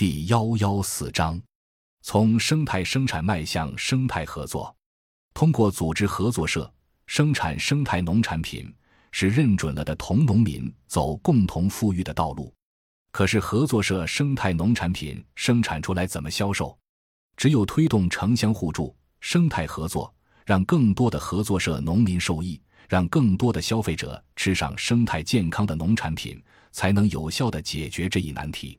第幺幺四章：从生态生产迈向生态合作。通过组织合作社生产生态农产品，是认准了的同农民走共同富裕的道路。可是，合作社生态农产品生产出来怎么销售？只有推动城乡互助、生态合作，让更多的合作社农民受益，让更多的消费者吃上生态健康的农产品，才能有效的解决这一难题。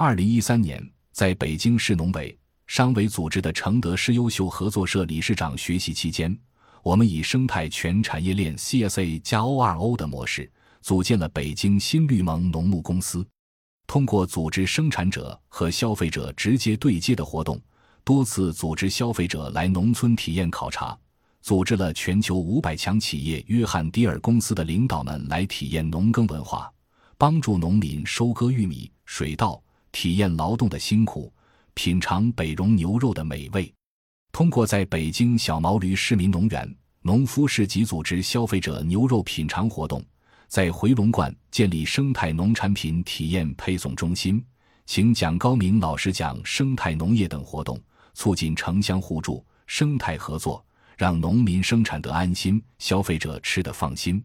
二零一三年，在北京市农委、商委组织的承德市优秀合作社理事长学习期间，我们以生态全产业链 （CSA 加 ORO） 的模式，组建了北京新绿盟农牧公司。通过组织生产者和消费者直接对接的活动。多次组织消费者来农村体验考察，组织了全球五百强企业约翰迪尔公司的领导们来体验农耕文化，帮助农民收割玉米、水稻，体验劳动的辛苦，品尝北荣牛肉的美味。通过在北京小毛驴市民农园、农夫市集组织消费者牛肉品尝活动，在回龙观建立生态农产品体验配送中心，请蒋高明老师讲生态农业等活动。促进城乡互助、生态合作，让农民生产得安心，消费者吃得放心。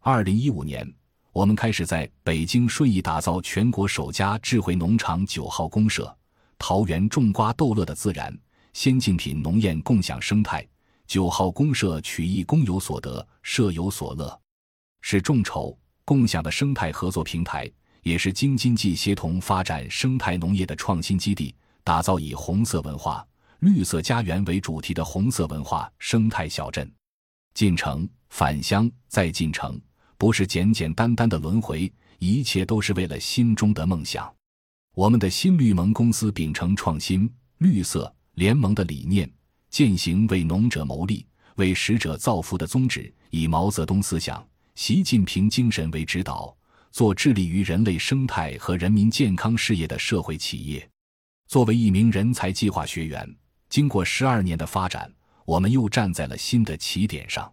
二零一五年，我们开始在北京顺义打造全国首家智慧农场九号公社，桃园种瓜逗乐的自然先进品农业共享生态。九号公社取义公有所得，社有所乐，是众筹共享的生态合作平台，也是京津冀协同发展生态农业的创新基地。打造以红色文化、绿色家园为主题的红色文化生态小镇，进城返乡再进城，不是简简单单的轮回，一切都是为了心中的梦想。我们的新绿盟公司秉承创新、绿色联盟的理念，践行为农者谋利、为食者造福的宗旨，以毛泽东思想、习近平精神为指导，做致力于人类生态和人民健康事业的社会企业。作为一名人才计划学员，经过十二年的发展，我们又站在了新的起点上。